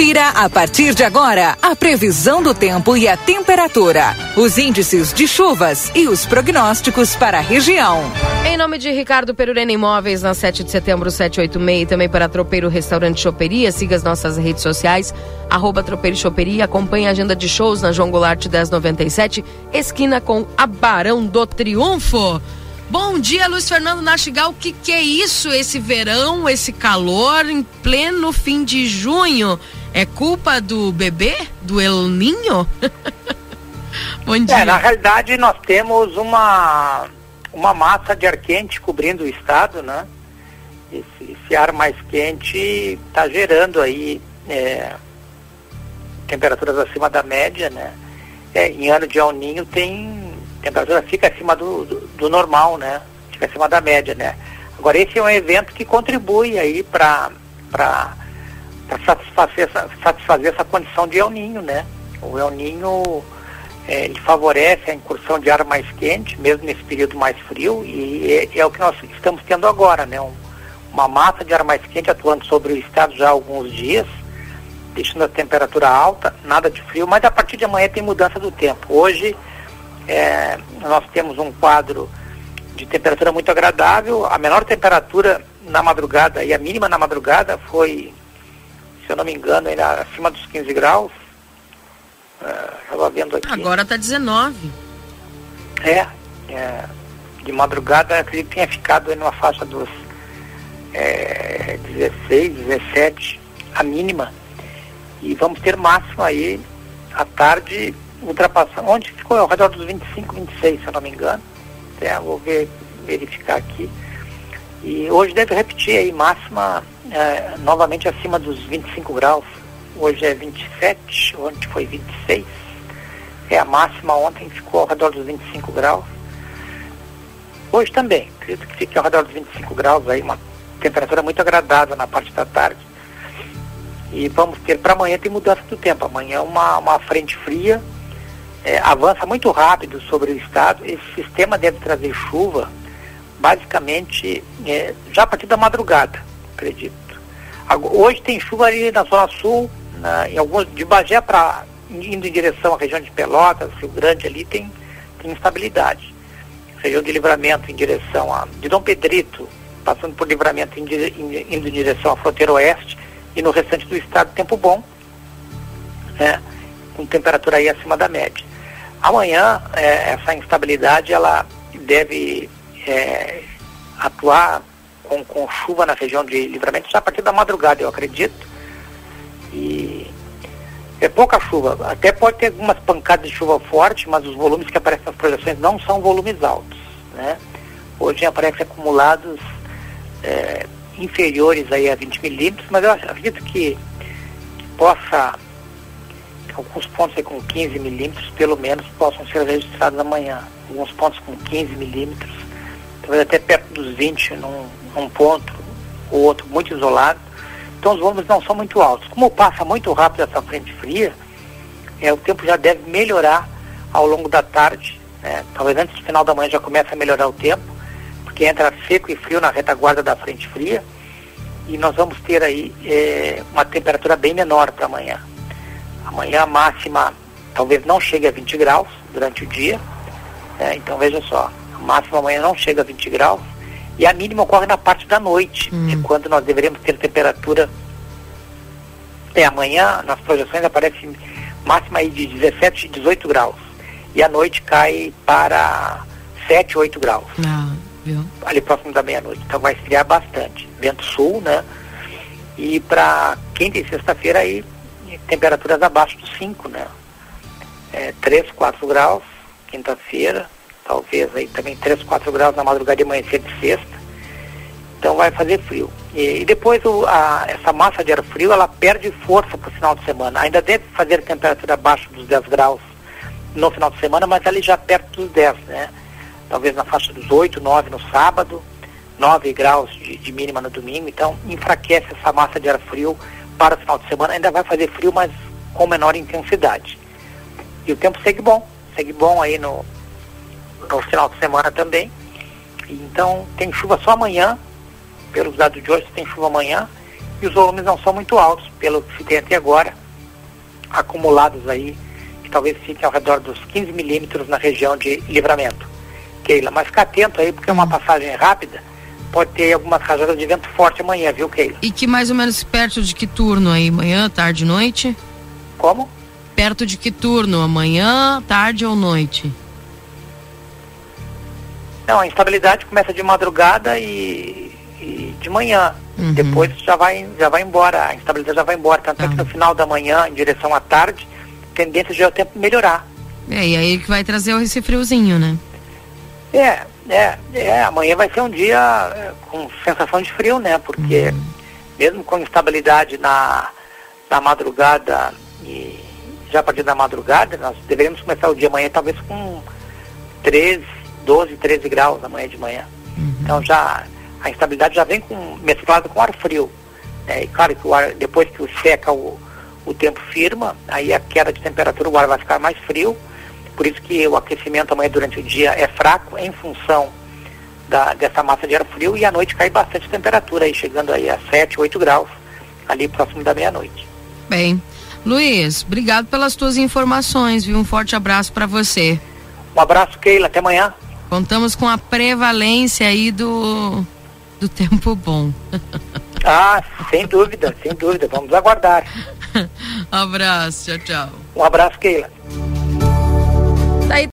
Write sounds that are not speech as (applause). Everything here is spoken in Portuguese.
Confira a partir de agora a previsão do tempo e a temperatura, os índices de chuvas e os prognósticos para a região. Em nome de Ricardo Perurena Imóveis, na 7 de setembro, 786, e também para Tropeiro Restaurante Choperia, siga as nossas redes sociais, arroba Tropeiro Choperia, acompanhe a agenda de shows na João Goulart 1097, esquina com a Barão do Triunfo. Bom dia, Luiz Fernando Nastigal. O que, que é isso, esse verão, esse calor em pleno fim de junho? É culpa do bebê? Do El Ninho? (laughs) Bom dia. É, na realidade, nós temos uma, uma massa de ar quente cobrindo o estado, né? Esse, esse ar mais quente está gerando aí é, temperaturas acima da média, né? É, em ano de El Ninho tem temperatura fica acima do, do, do, normal, né? Fica acima da média, né? Agora esse é um evento que contribui aí para satisfazer essa, satisfazer essa condição de El Ninho, né? O El Ninho é, ele favorece a incursão de ar mais quente, mesmo nesse período mais frio, e é, é o que nós estamos tendo agora, né? Um, uma massa de ar mais quente atuando sobre o estado já há alguns dias, deixando a temperatura alta, nada de frio, mas a partir de amanhã tem mudança do tempo. Hoje é, nós temos um quadro de temperatura muito agradável. A menor temperatura na madrugada e a mínima na madrugada foi, se eu não me engano, era acima dos 15 graus. Uh, vendo aqui. Agora está 19. É, é, de madrugada acredito que tenha ficado numa faixa dos é, 16, 17, a mínima. E vamos ter máximo aí à tarde ultrapassando, onde ficou ao redor dos 25, 26, se eu não me engano. Até vou ver, verificar aqui. E hoje deve repetir aí, máxima é, novamente acima dos 25 graus. Hoje é 27, ontem foi 26. É a máxima ontem ficou ao redor dos 25 graus. Hoje também, acredito que fique ao redor dos 25 graus aí, uma temperatura muito agradável na parte da tarde. E vamos ter para amanhã tem mudança do tempo. Amanhã uma, uma frente fria é, avança muito rápido sobre o estado. Esse sistema deve trazer chuva, basicamente, é, já a partir da madrugada, acredito. Hoje tem chuva ali na Zona Sul, na, em alguns, de Bagé para indo em direção à região de Pelotas, Rio Grande ali tem, tem instabilidade. Região de livramento em direção a de Dom Pedrito, passando por livramento em, indo em direção à fronteira oeste e no restante do estado tempo bom, né, com temperatura aí acima da média. Amanhã, é, essa instabilidade ela deve é, atuar com, com chuva na região de livramento já a partir da madrugada, eu acredito. E é pouca chuva. Até pode ter algumas pancadas de chuva forte, mas os volumes que aparecem nas projeções não são volumes altos. Né? Hoje aparecem acumulados é, inferiores aí a 20 milímetros, mas eu acredito que, que possa alguns pontos aí com 15 milímetros, pelo menos, possam ser registrados amanhã. Alguns pontos com 15 milímetros, talvez até perto dos 20 num, num ponto, ou outro muito isolado. Então os volumes não são muito altos. Como passa muito rápido essa frente fria, é, o tempo já deve melhorar ao longo da tarde. Né? Talvez antes do final da manhã já comece a melhorar o tempo, porque entra seco e frio na retaguarda da frente fria. E nós vamos ter aí é, uma temperatura bem menor para amanhã. Amanhã a máxima talvez não chegue a 20 graus durante o dia. É, então veja só, a máxima amanhã não chega a 20 graus e a mínima ocorre na parte da noite, hum. é quando nós deveríamos ter temperatura. É, amanhã nas projeções aparece máxima aí de 17, 18 graus. E à noite cai para 7, 8 graus. Ah, viu? Ali próximo da meia-noite. Então vai esfriar bastante. Vento sul, né? E para quinta e sexta-feira aí temperaturas abaixo dos 5, né? É, 3, 4 graus, quinta-feira, talvez aí também 3, 4 graus na madrugada de amanhecer de sexta. Então vai fazer frio. E, e depois o, a, essa massa de ar frio ela perde força para o final de semana. Ainda deve fazer temperatura abaixo dos 10 graus no final de semana, mas ali já perto dos 10, né? Talvez na faixa dos 8, 9 no sábado, 9 graus de, de mínima no domingo. Então enfraquece essa massa de ar frio para o final de semana ainda vai fazer frio, mas com menor intensidade. E o tempo segue bom, segue bom aí no, no final de semana também. Então tem chuva só amanhã, pelos dados de hoje tem chuva amanhã, e os volumes não são muito altos, pelo que se tem até agora, acumulados aí, que talvez fiquem ao redor dos 15 milímetros na região de livramento. Keila, mas fica atento aí, porque é uma passagem rápida, pode ter algumas rajadas de vento forte amanhã, viu, Keila? E que mais ou menos perto de que turno aí? Manhã, tarde, noite? Como? Perto de que turno? Amanhã, tarde ou noite? Não, a instabilidade começa de madrugada e, e de manhã. Uhum. Depois já vai, já vai embora, a instabilidade já vai embora. Tanto tá. é que no tá. final da manhã, em direção à tarde, tendência já é o tempo melhorar. É, e aí que vai trazer esse friozinho, né? É, é, é, amanhã vai ser um dia é, com sensação de frio, né? Porque uhum. mesmo com instabilidade na, na madrugada e já a partir da madrugada, nós deveríamos começar o dia amanhã talvez com 13, 12, 13 graus amanhã de manhã. Uhum. Então já a instabilidade já vem com, mesclada com ar frio. Né? E claro que o ar, depois que seca o, o tempo firma, aí a queda de temperatura, o ar vai ficar mais frio. Por isso que o aquecimento amanhã durante o dia é fraco em função da, dessa massa de ar frio e à noite cai bastante temperatura, aí, chegando aí a 7, 8 graus, ali próximo da meia-noite. Bem, Luiz, obrigado pelas tuas informações, viu? Um forte abraço para você. Um abraço, Keila, até amanhã. Contamos com a prevalência aí do, do tempo bom. (laughs) Ah, sem dúvida, sem dúvida. Vamos aguardar. (laughs) abraço, tchau, tchau. Um abraço, Keila.